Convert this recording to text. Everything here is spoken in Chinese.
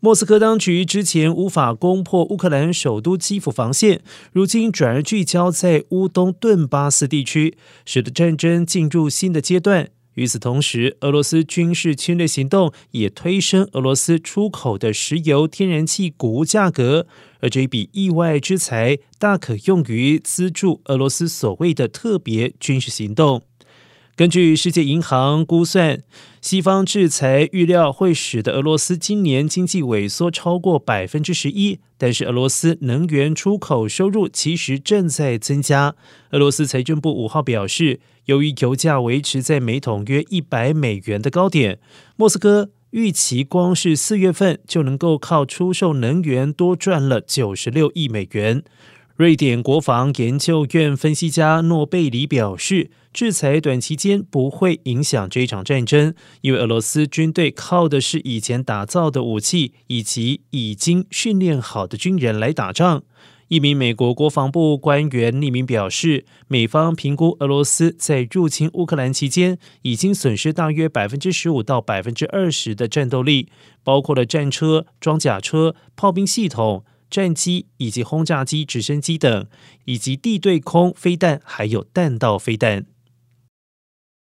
莫斯科当局之前无法攻破乌克兰首都基辅防线，如今转而聚焦在乌东顿巴斯地区，使得战争进入新的阶段。与此同时，俄罗斯军事侵略行动也推升俄罗斯出口的石油、天然气谷物价格，而这一笔意外之财大可用于资助俄罗斯所谓的特别军事行动。根据世界银行估算，西方制裁预料会使得俄罗斯今年经济萎缩超过百分之十一。但是，俄罗斯能源出口收入其实正在增加。俄罗斯财政部五号表示，由于油价维持在每桶约一百美元的高点，莫斯科预期光是四月份就能够靠出售能源多赚了九十六亿美元。瑞典国防研究院分析家诺贝里表示，制裁短期间不会影响这场战争，因为俄罗斯军队靠的是以前打造的武器以及已经训练好的军人来打仗。一名美国国防部官员匿名表示，美方评估俄罗斯在入侵乌克兰期间已经损失大约百分之十五到百分之二十的战斗力，包括了战车、装甲车、炮兵系统。战机以及轰炸机、直升机等，以及地对空飞弹，还有弹道飞弹。